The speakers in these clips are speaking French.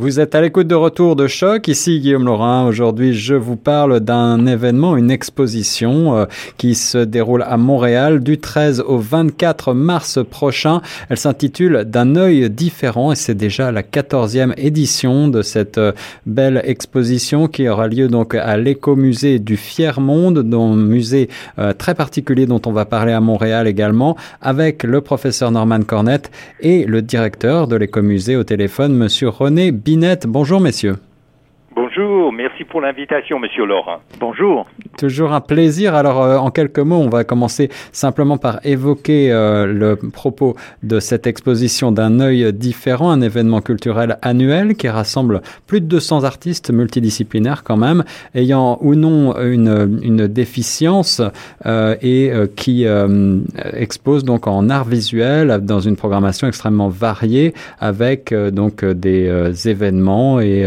Vous êtes à l'écoute de retour de choc. Ici Guillaume Laurin. Aujourd'hui, je vous parle d'un événement, une exposition euh, qui se déroule à Montréal du 13 au 24 mars prochain. Elle s'intitule D'un œil différent et c'est déjà la 14e édition de cette euh, belle exposition qui aura lieu donc à l'écomusée du Fier Monde, dont musée euh, très particulier dont on va parler à Montréal également, avec le professeur Norman Cornette et le directeur de l'écomusée au téléphone, monsieur René Bonjour, messieurs. Bonjour, merci pour l'invitation, Monsieur Laurent. Bonjour. Toujours un plaisir. Alors, euh, en quelques mots, on va commencer simplement par évoquer euh, le propos de cette exposition d'un œil différent, un événement culturel annuel qui rassemble plus de 200 artistes multidisciplinaires quand même, ayant ou non une, une déficience euh, et qui expose donc en art visuel dans une programmation extrêmement variée avec donc des événements et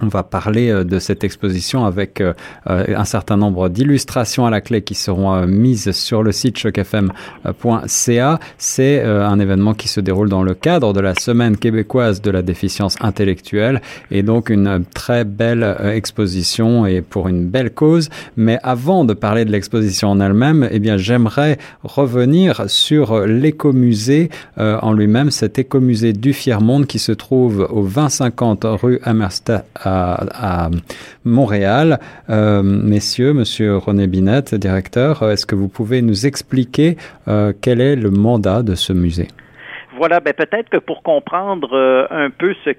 on va parler euh, de cette exposition avec euh, euh, un certain nombre d'illustrations à la clé qui seront mises sur le site chocfm.ca. C'est un événement qui se déroule dans le cadre de la Semaine québécoise de la déficience intellectuelle et donc une très belle exposition et pour une belle cause. Mais avant de parler de l'exposition en elle-même, eh bien, j'aimerais revenir sur l'écomusée en lui-même, cet écomusée du Fier-Monde qui se trouve au 2050 rue Amersta à, Montréal. Euh, messieurs, monsieur René Binette, directeur, est-ce que vous pouvez nous expliquer euh, quel est le mandat de ce musée? Voilà, ben peut-être que pour comprendre euh, un peu ce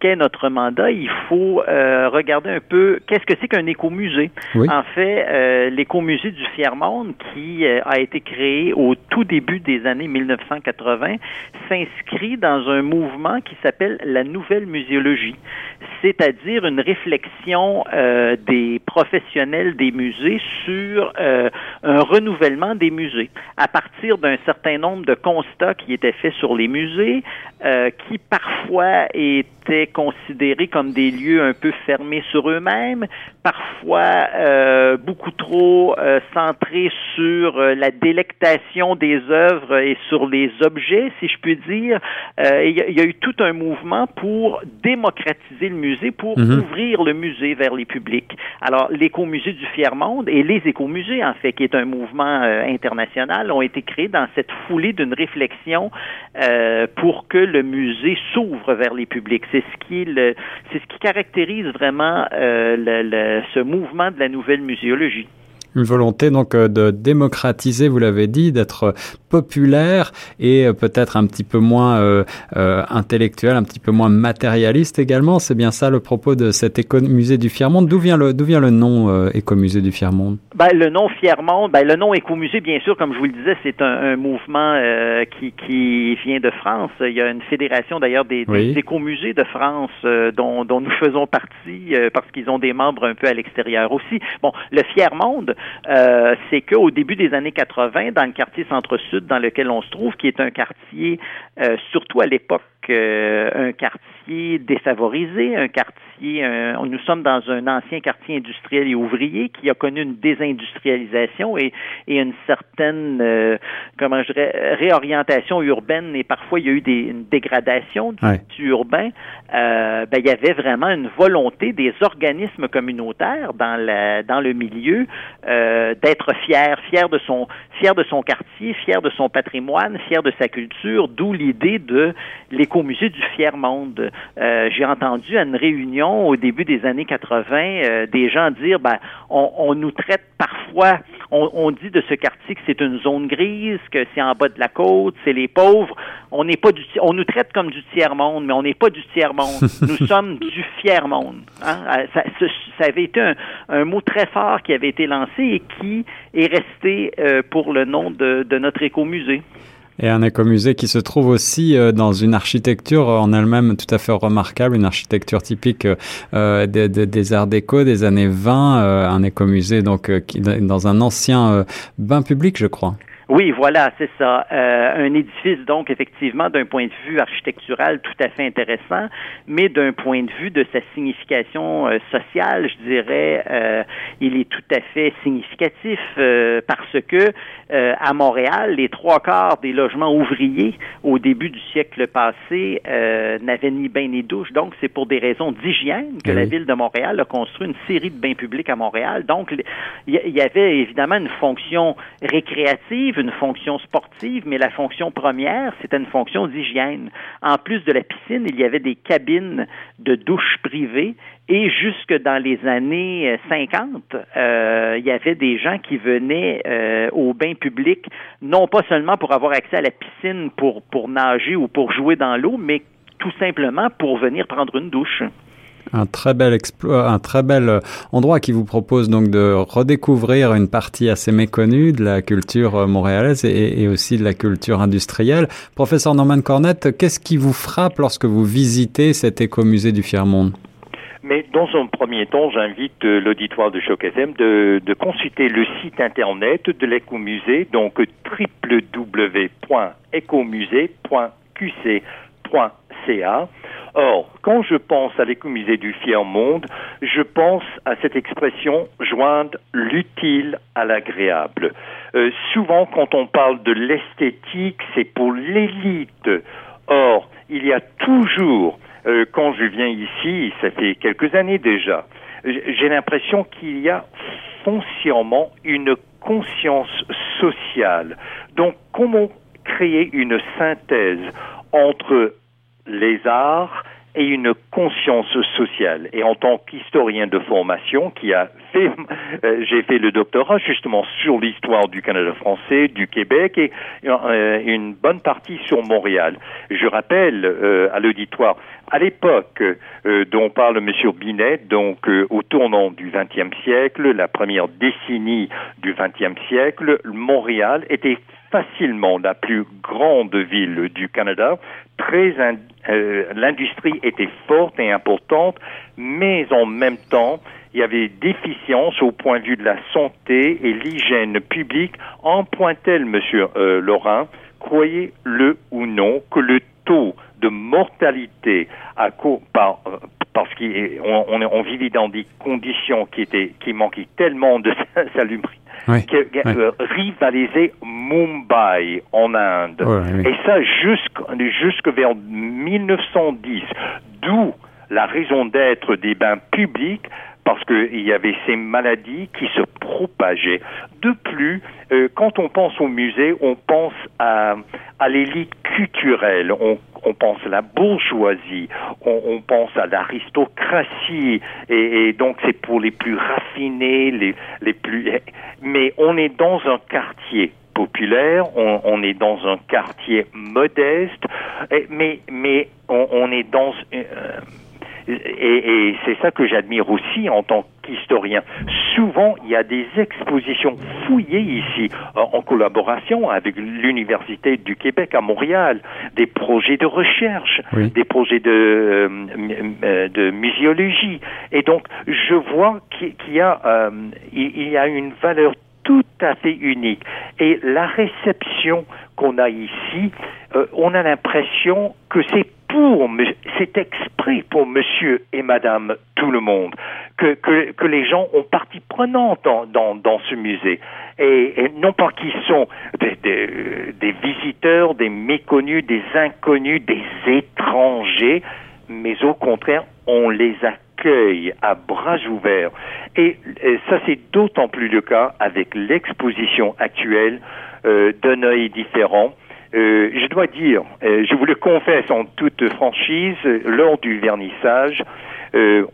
qu'est notre mandat, il faut euh, regarder un peu qu'est-ce que c'est qu'un écomusée. En fait, euh, l'écomusée du Fier-Monde, qui euh, a été créé au tout début des années 1980, s'inscrit dans un mouvement qui s'appelle la nouvelle muséologie, c'est-à-dire une réflexion euh, des professionnels des musées sur euh, un renouvellement des musées. À partir d'un certain nombre de constats qui étaient faits sur les musées, euh, qui parfois étaient considérés comme des lieux un peu fermés sur eux-mêmes, parfois euh, beaucoup trop euh, centrés sur euh, la délectation des œuvres et sur les objets, si je puis dire. Il y, y, a eu tout un mouvement pour démocratiser le musée, pour mhm. ouvrir le musée vers les publics. Alors, l'écomusée du Fier-Monde et les écomusées, en fait, qui est un mouvement international, ont été créés dans cette foulée d'une réflexion pour que le musée s'ouvre vers les publics. C'est ce qui c'est ce qui caractérise vraiment le, ce mouvement de la nouvelle muséologie. Une volonté donc euh, de démocratiser, vous l'avez dit, d'être populaire et euh, peut-être un petit peu moins euh, intellectuel, un petit peu moins matérialiste également. C'est bien ça le propos de cet écomusée du Fiermonde. D'où vient le d'où vient le nom écomusée du Fiermonde? Ben, le nom Fiermonde, ben, le nom écomusée, bien sûr, comme je vous le disais, c'est un, mouvement qui, qui vient de France. Il y a une fédération d'ailleurs des, écomusées de France dont, dont nous faisons partie parce qu'ils ont des membres un peu à l'extérieur aussi. Bon, le Fiermonde, euh, c'est qu'au début des années 80, dans le quartier centre-sud dans lequel on se trouve, qui est un quartier, euh, surtout à l'époque, euh, un quartier défavorisé, un quartier, nous sommes dans un ancien quartier industriel et ouvrier qui a connu une désindustrialisation et, et une certaine, euh, comment je dirais, réorientation urbaine et parfois il y a eu des, une dégradation du, urbain. Euh, ben, il y avait vraiment une volonté des organismes communautaires dans, la, dans le milieu d'être fiers, fiers de son, fiers de son quartier, fiers de son patrimoine, fiers de sa culture, d'où l'idée de l'éco au musée du Fier-Monde. Euh, j'ai entendu à une réunion au début des années 80 euh, des gens dire ben on, nous traite parfois, on, dit de ce quartier que c'est une zone grise, que c'est en bas de la côte, c'est les pauvres. On n'est pas du, on nous traite comme du tiers monde, mais on n'est pas du tiers monde. nous sommes du fier monde. Hein. Euh, ça, ça, avait été un, un, mot très fort qui avait été lancé et qui est resté pour le nom de, de notre écomusée. Et un écomusée qui se trouve aussi euh, dans une architecture en elle-même tout à fait remarquable, une architecture typique euh, des, des, arts déco des années 20, euh, un écomusée donc qui, dans un ancien bain public, je crois. Oui, voilà, c'est ça. Euh, un édifice, donc, effectivement, d'un point de vue architectural tout à fait intéressant, mais d'un point de vue de sa signification euh, sociale, je dirais, euh, il est tout à fait significatif parce que à Montréal, les trois quarts des logements ouvriers au début du siècle passé n'avaient ni bain ni douche. Donc, c'est pour des raisons d'hygiène que la ville de Montréal a construit une série de bains publics à Montréal. Donc, il y avait évidemment une fonction récréative une fonction sportive, mais la fonction première, c'était une fonction d'hygiène. En plus de la piscine, il y avait des cabines de douche privées et jusque dans les années 50, euh, il y avait des gens qui venaient euh, au bain public, non pas seulement pour avoir accès à la piscine pour, pour nager ou pour jouer dans l'eau, mais tout simplement pour venir prendre une douche. Un très bel exploit, un très bel euh, endroit qui vous propose donc de redécouvrir une partie assez méconnue de la culture euh, montréalaise et, aussi de la culture industrielle. Professeur Norman Cornette, qu'est-ce qui vous frappe lorsque vous visitez cet écomusée du Fier-Monde? Mais dans un premier temps, j'invite euh, l'auditoire de Choc FM de, de, consulter le site internet de l'écomusée, donc www.écomusée.qc.ca. Or, quand je pense à l'écomusée du fier monde, je pense à cette expression joindre l'utile à l'agréable. Euh, souvent, quand on parle de l'esthétique, c'est pour l'élite. Or, il y a toujours, euh, quand je viens ici, ça fait quelques années déjà, j'ai l'impression qu'il y a foncièrement une conscience sociale. Donc, comment créer une synthèse entre les arts et une conscience sociale. Et en tant qu'historien de formation, qui a fait, euh, j'ai fait le doctorat justement sur l'histoire du Canada français, du Québec et euh, une bonne partie sur Montréal. Je rappelle euh, à l'auditoire, à l'époque dont parle M. Binet, donc au tournant du XXe siècle, la première décennie du XXe siècle, Montréal était facilement la plus grande ville du Canada. Très, euh, l'industrie était forte et importante, mais en même temps, il y avait déficience au point de vue de la santé et l'hygiène publique. En point tel, Monsieur euh, Laurent, croyez-le ou non, que le taux de mortalité à par, euh, parce qu'on on, on, vivait dans des conditions qui étaient qui manquaient tellement de salubrité oui, euh, rivalisait Mumbai en Inde. Et ça jusque, vers 1910. D'où la raison d'être des bains publics parce qu'il y avait ces maladies qui se propageaient. De plus, euh, quand on pense au musée, on pense à, l'élite culturelle, on, pense à la bourgeoisie, on, pense à l'aristocratie, et, donc c'est pour les plus raffinés, les, plus... Mais on est dans un quartier populaire, on, est dans un quartier modeste, mais, mais on, on est dans... Euh, et, c'est ça que j'admire aussi en tant qu'historien. Souvent, il y a des expositions fouillées ici, en collaboration avec l'Université du Québec à Montréal, des projets de recherche, des projets de, euh, euh, de muséologie. Et donc, je vois qu'il y a, euh, il y a une valeur tout à fait unique. Et la réception qu'on a ici, on a l'impression que c'est pour, c'est exprès pour monsieur et madame tout le monde, que, que, que les gens ont partie prenante dans, dans, dans ce musée. Et, non pas qu'ils sont des, des, des, visiteurs, des méconnus, des inconnus, des étrangers, mais au contraire, on les accueille à bras ouverts. Et, ça, c'est d'autant plus le cas avec l'exposition actuelle euh, d'un œil différent euh, je dois dire, euh, je vous le confesse en toute franchise, lors du vernissage, euh,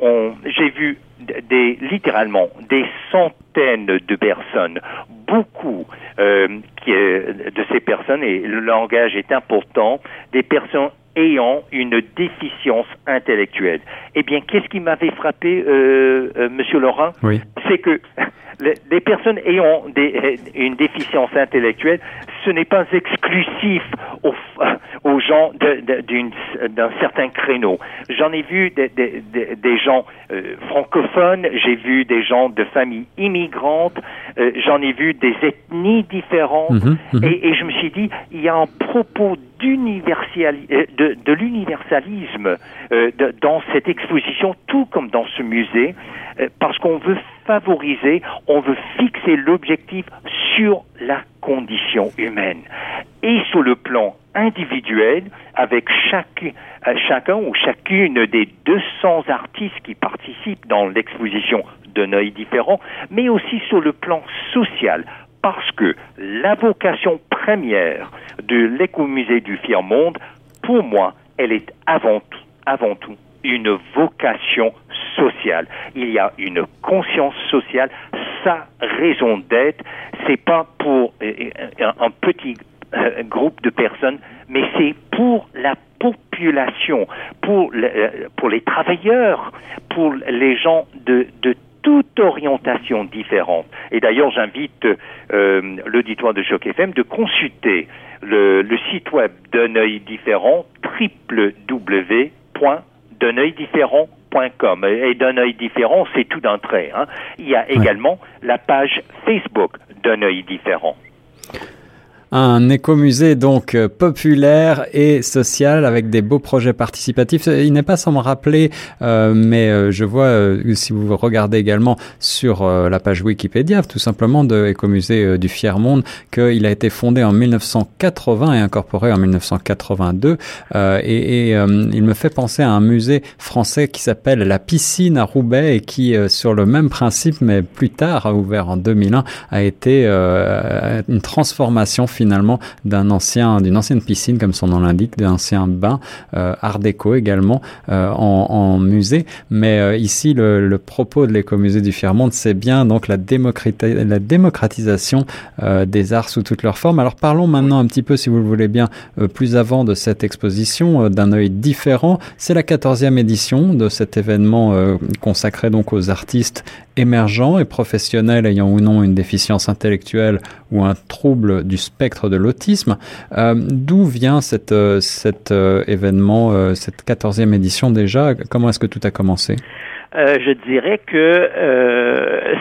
j'ai vu des, littéralement des centaines de personnes, beaucoup qui, de ces personnes, et le langage est important, des personnes ayant une déficience intellectuelle. Eh bien, qu'est-ce qui m'avait frappé, Monsieur Laurent? C'est que les personnes ayant des, une déficience intellectuelle ce n'est pas exclusif aux, aux gens d'un certain créneau. J'en ai vu des, des, des gens euh, francophones, j'ai vu des gens de familles immigrantes, euh, j'en ai vu des ethnies différentes, mhm, mhm. Et, et, je me suis dit, il y a un propos euh, de, de l'universalisme dans cette exposition, tout comme dans ce musée, parce qu'on veut favoriser, on veut fixer l'objectif sur la condition humaine. Et sur le plan individuel, avec euh, chacun ou chacune des 200 artistes qui participent dans l'exposition d'un œil différent, mais aussi sur le plan social, parce que la vocation première de l'écomusée du Fier-Monde, pour moi, elle est avant tout, avant tout une vocation sociale. Il y a une conscience sociale. Sa raison d'être, c'est pas pour euh, euh, un petit euh, groupe de personnes, mais c'est pour la population, pour, les travailleurs, pour les gens de, toute orientation différente. Et d'ailleurs, j'invite l'auditoire de Choc FM de consulter le, le site web d'un œil différent, www d'un œil différent.com. Et d'un œil différent, c'est tout d'un trait. Hein. Il y a également la page Facebook d'un œil différent un écomusée donc euh, populaire et social avec des beaux projets participatifs. Il n'est pas sans me rappeler, euh, mais euh, je vois si vous regardez également sur la page Wikipédia, tout simplement de écomusée du Fier Monde, qu'il a été fondé en 1980 et incorporé en 1982. et, et il me fait penser à un musée français qui s'appelle la Piscine à Roubaix et qui, sur le même principe, mais plus tard, a ouvert en 2001, a été une transformation finale finalement d'un ancien, d'une ancienne piscine, comme son nom l'indique, d'un ancien bain, euh, art déco également, euh, en, musée. Mais euh, ici, le, propos de l'écomusée du Fiermonde, c'est bien donc la, la démocratisation des arts sous toutes leurs formes. Alors parlons maintenant un petit peu, si vous le voulez bien, plus avant de cette exposition, d'un œil différent. C'est la quatorzième édition de cet événement consacré donc aux artistes émergents et professionnels ayant ou non une déficience intellectuelle ou un trouble du spectre de l'autisme. Euh, D'où vient euh, cet euh, événement, cette quatorzième édition déjà? Comment est-ce que tout a commencé? Je dirais que euh,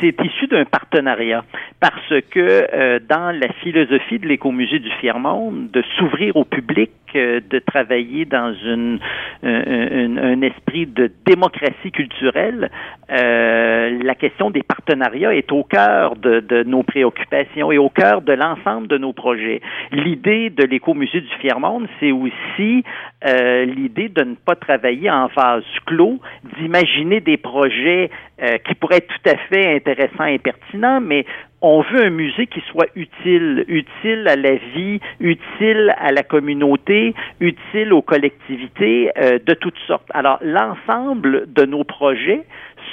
c'est issu d'un partenariat parce que euh, dans la philosophie de l'écomusée du Fiermonde, de s'ouvrir au public, de travailler dans une, un esprit de démocratie culturelle, la question des partenariats est au cœur de, de nos préoccupations et au cœur de l'ensemble de nos projets. L'idée de l'écomusée du Fiermonde, c'est aussi l'idée de ne pas travailler en phase clos, d'imaginer imaginer des projets euh, qui pourraient être tout à fait intéressants et pertinents, mais on veut un musée qui soit utile, utile à la vie, utile à la communauté, utile aux collectivités euh, de toutes sortes. Alors, l'ensemble de nos projets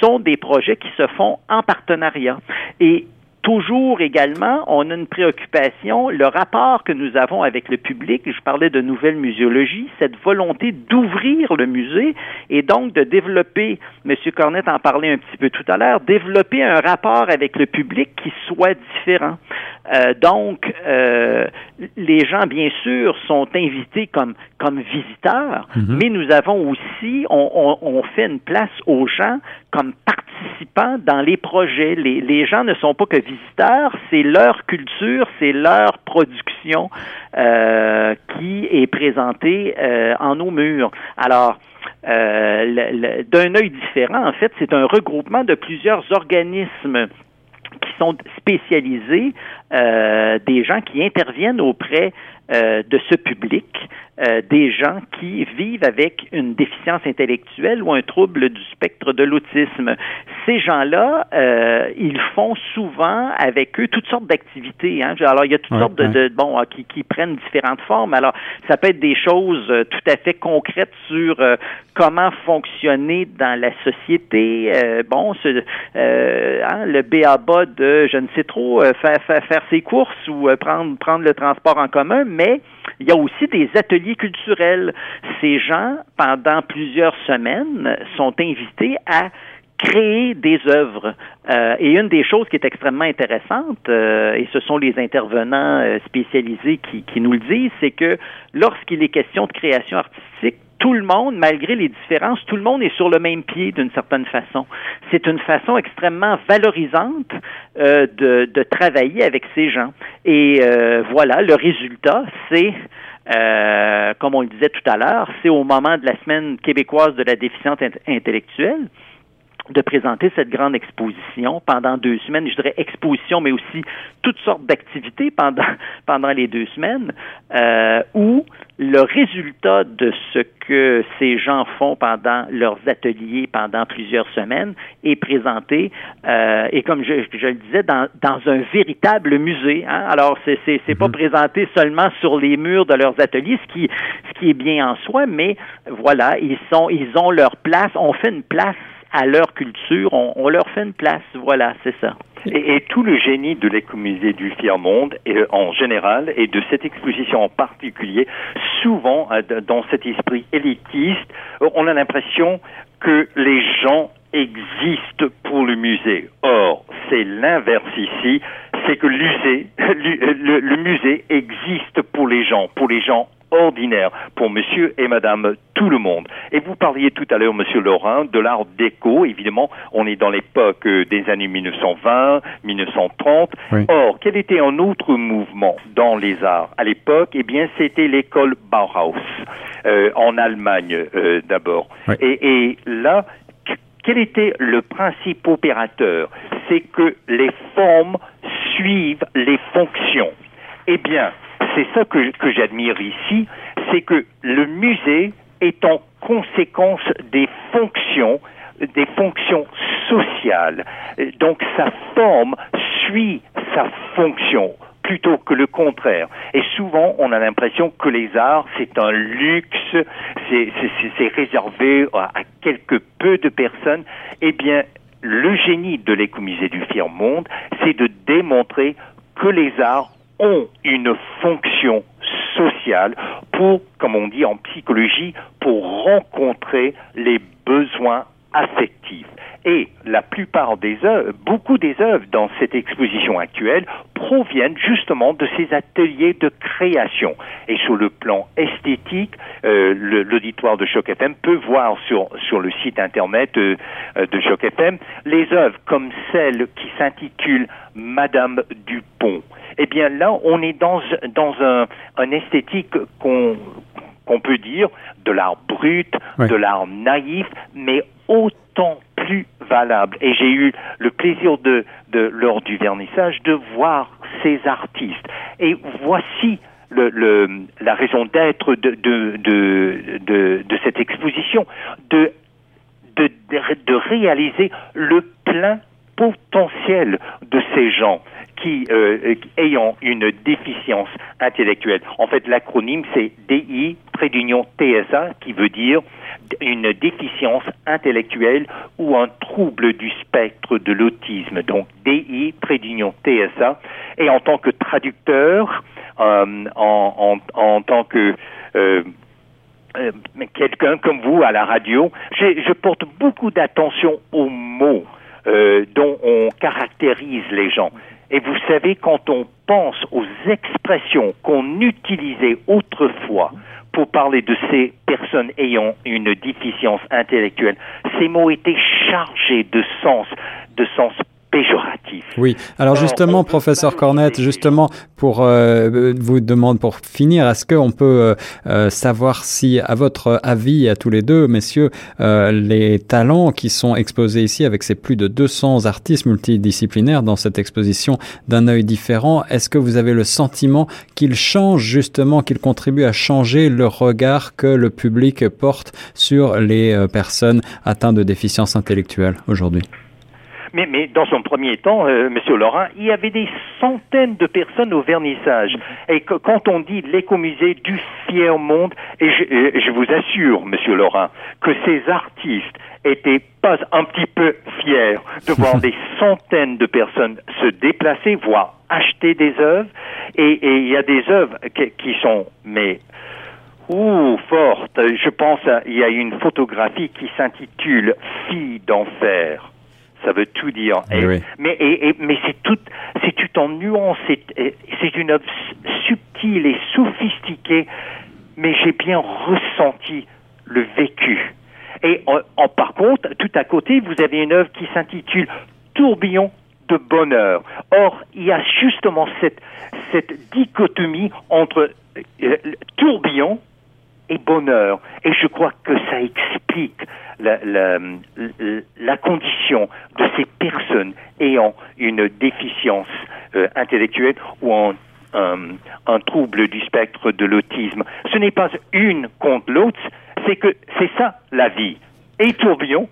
sont des projets qui se font en partenariat. Et Toujours également, on a une préoccupation, le rapport que nous avons avec le public, je parlais de nouvelle muséologie, cette volonté d'ouvrir le musée et donc de développer, M. Cornette en parlait un petit peu tout à l'heure, développer un rapport avec le public qui soit différent. Euh, donc, euh, les gens, bien sûr, sont invités comme, comme visiteurs, mhm. mais nous avons aussi, on, on, on, fait une place aux gens comme participants dans les projets. Les, les gens ne sont pas que visiteurs, c'est leur culture, c'est leur production euh, qui est présentée euh, en nos murs. Alors, euh, d'un œil différent, en fait, c'est un regroupement de plusieurs organismes qui sont spécialisés, euh, des gens qui interviennent auprès euh, de ce public, euh, des gens qui vivent avec une déficience intellectuelle ou un trouble du spectre de l'autisme. Ces gens-là, euh, ils font souvent avec eux toutes sortes d'activités. Hein. Alors, il y a toutes sortes de, de, bon ah, qui, qui, prennent différentes formes. Alors, ça peut être des choses euh, tout à fait concrètes sur euh, comment fonctionner dans la société. Euh, bon, ce, hein, le BABA de je ne sais trop faire, faire, faire ses courses ou prendre prendre le transport en commun, mais il y a aussi des ateliers culturels. Ces gens, pendant plusieurs semaines, sont invités à créer des œuvres. Euh, et une des choses qui est extrêmement intéressante, euh, et ce sont les intervenants euh, spécialisés qui nous le disent, c'est que lorsqu'il est question de création artistique, tout le monde, malgré les différences, tout le monde est sur le même pied d'une certaine façon. C'est une façon extrêmement valorisante euh, de, travailler avec ces gens. Et euh, voilà, le résultat, c'est euh, comme on le disait tout à l'heure, c'est au moment de la semaine québécoise de la déficience intellectuelle de présenter cette grande exposition pendant deux semaines. Je dirais exposition, mais aussi toutes sortes d'activités pendant, pendant les deux semaines, euh, où le résultat de ce que ces gens font pendant leurs ateliers pendant plusieurs semaines est présenté, euh, et comme je, je, le disais, dans, dans un véritable musée. Hein? Alors, c'est c'est pas mm-hmm. présenté seulement sur les murs de leurs ateliers, ce qui ce qui est bien en soi, mais voilà, ils sont ils ont leur place. On fait une place à leur culture, on, leur fait une place. Voilà, c'est ça. Et, tout le génie de l'écomusée du Fier Monde, et, euh, en général, et de cette exposition en particulier, souvent, euh, dans cet esprit élitiste, euh, on a l'impression que les gens existent pour le musée. Or, c'est l'inverse ici, c'est que le musée existe pour les gens, pour les gens ordinaire pour monsieur et madame tout le monde. Et vous parliez tout à l'heure, monsieur Laurent, de l'art déco. Évidemment, on est dans l'époque euh, des années 1920, 1930. Or, quel était un autre mouvement dans les arts à l'époque? Eh bien, c'était l'école Bauhaus, euh, en Allemagne euh, d'abord. Et, et là, quel était le principe opérateur? C'est que les formes suivent les fonctions. Eh bien, c'est ça que, j'admire ici, c'est que le musée est en conséquence des fonctions des fonctions sociales. Donc sa forme suit sa fonction plutôt que le contraire. Et souvent, on a l'impression que les arts, c'est un luxe, c'est réservé à, quelques peu de personnes. Eh bien, le génie de l'écomusée du Fier Monde, c'est de démontrer que les arts ont une fonction sociale pour, comme on dit en psychologie, pour rencontrer les besoins affectifs. Et la plupart des œuvres, beaucoup des œuvres dans cette exposition actuelle proviennent justement de ces ateliers de création. Et sur le plan esthétique, euh, l'auditoire de Choc FM peut voir sur, sur le site internet euh, de Choc FM les œuvres comme celle qui s'intitule Madame Dupont eh bien là, on est dans, dans un, un esthétique qu'on qu'on peut dire de l'art brut, de l'art naïf, mais autant plus valable. Et j'ai eu le plaisir de, de, lors du vernissage de voir ces artistes. Et voici le, le, la raison d'être de, de, de, de, cette exposition, de, de, de réaliser le plein potentiel de ces gens qui euh, ayant une déficience intellectuelle. En fait, l'acronyme c'est DI près d'union TSA qui veut dire une déficience intellectuelle ou un trouble du spectre de l'autisme. Donc DI près d'union TSA. Et en tant que traducteur, euh, en, tant que euh, euh quelqu'un comme vous à la radio, je porte beaucoup d'attention aux mots. Euh, dont on caractérise les gens. Et vous savez, quand on pense aux expressions qu'on utilisait autrefois pour parler de ces personnes ayant une déficience intellectuelle, ces mots étaient chargés de sens, de sens péjoratif. Oui. Alors justement, professeur Cornette, justement pour euh, vous demander pour finir, est-ce qu'on peut euh, euh, savoir si, à votre avis, à tous les deux, messieurs, euh, les talents qui sont exposés ici avec ces plus de 200 artistes multidisciplinaires dans cette exposition d'un œil différent, est-ce que vous avez le sentiment qu'ils changent justement, qu'ils contribuent à changer le regard que le public porte sur les euh, personnes atteintes de déficience intellectuelle aujourd'hui? Mais, mais dans son premier temps, euh, Monsieur Laurent, il y avait des centaines de personnes au vernissage. Et que, quand on dit l'écomusée du fier monde, et je, euh, je vous assure, Monsieur Laurent, que ces artistes étaient pas un petit peu fiers de voir des centaines de personnes se déplacer, voire acheter des œuvres. Et, et il y a des œuvres qui, qui sont, mais Ouh, forte. Je pense, il y a une photographie qui s'intitule Fille d'enfer. Ça veut tout dire. Et, Mais, et, mais c'est tout, c'est tout en nuance, c'est une œuvre subtile et sophistiquée, mais j'ai bien ressenti le vécu. Et en, par contre, tout à côté, vous avez une œuvre qui s'intitule Tourbillon de bonheur. Or, il y a justement cette, cette dichotomie entre euh, tourbillon et bonheur. Et je crois que ça explique la, la, la condition de ces personnes ayant une déficience euh, intellectuelle ou en un, trouble du spectre de l'autisme. Ce n'est pas une contre l'autre, c'est que c'est ça la vie. Et tourbillon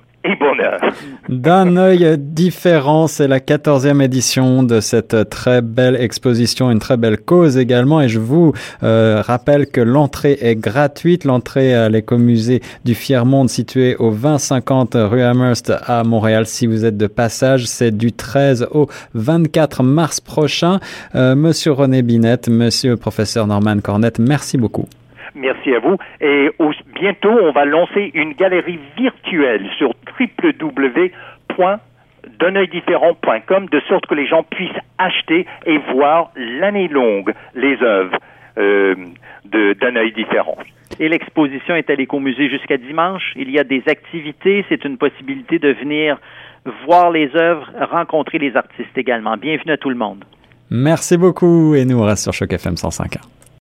D'un œil différent, c'est la quatorzième édition de cette très belle exposition, une très belle cause également. Et je vous euh, rappelle que l'entrée est gratuite. L'entrée à l'écomusée du Fier Monde situé au 2050 rue Amherst à Montréal. Si vous êtes de passage, c'est du 13 au 24 mars prochain. Euh, monsieur René Binette, monsieur professeur Norman Cornette, merci beaucoup. Merci à vous. Et bientôt, on va lancer une galerie virtuelle sur www.dunœildifférent.com de sorte que les gens puissent acheter et voir l'année longue les œuvres euh, d'un œil différent. Et l'exposition est à l'écomusée jusqu'à dimanche. Il y a des activités. C'est une possibilité de venir voir les œuvres, rencontrer les artistes également. Bienvenue à tout le monde. Merci beaucoup et nous on reste sur Choc FM 105.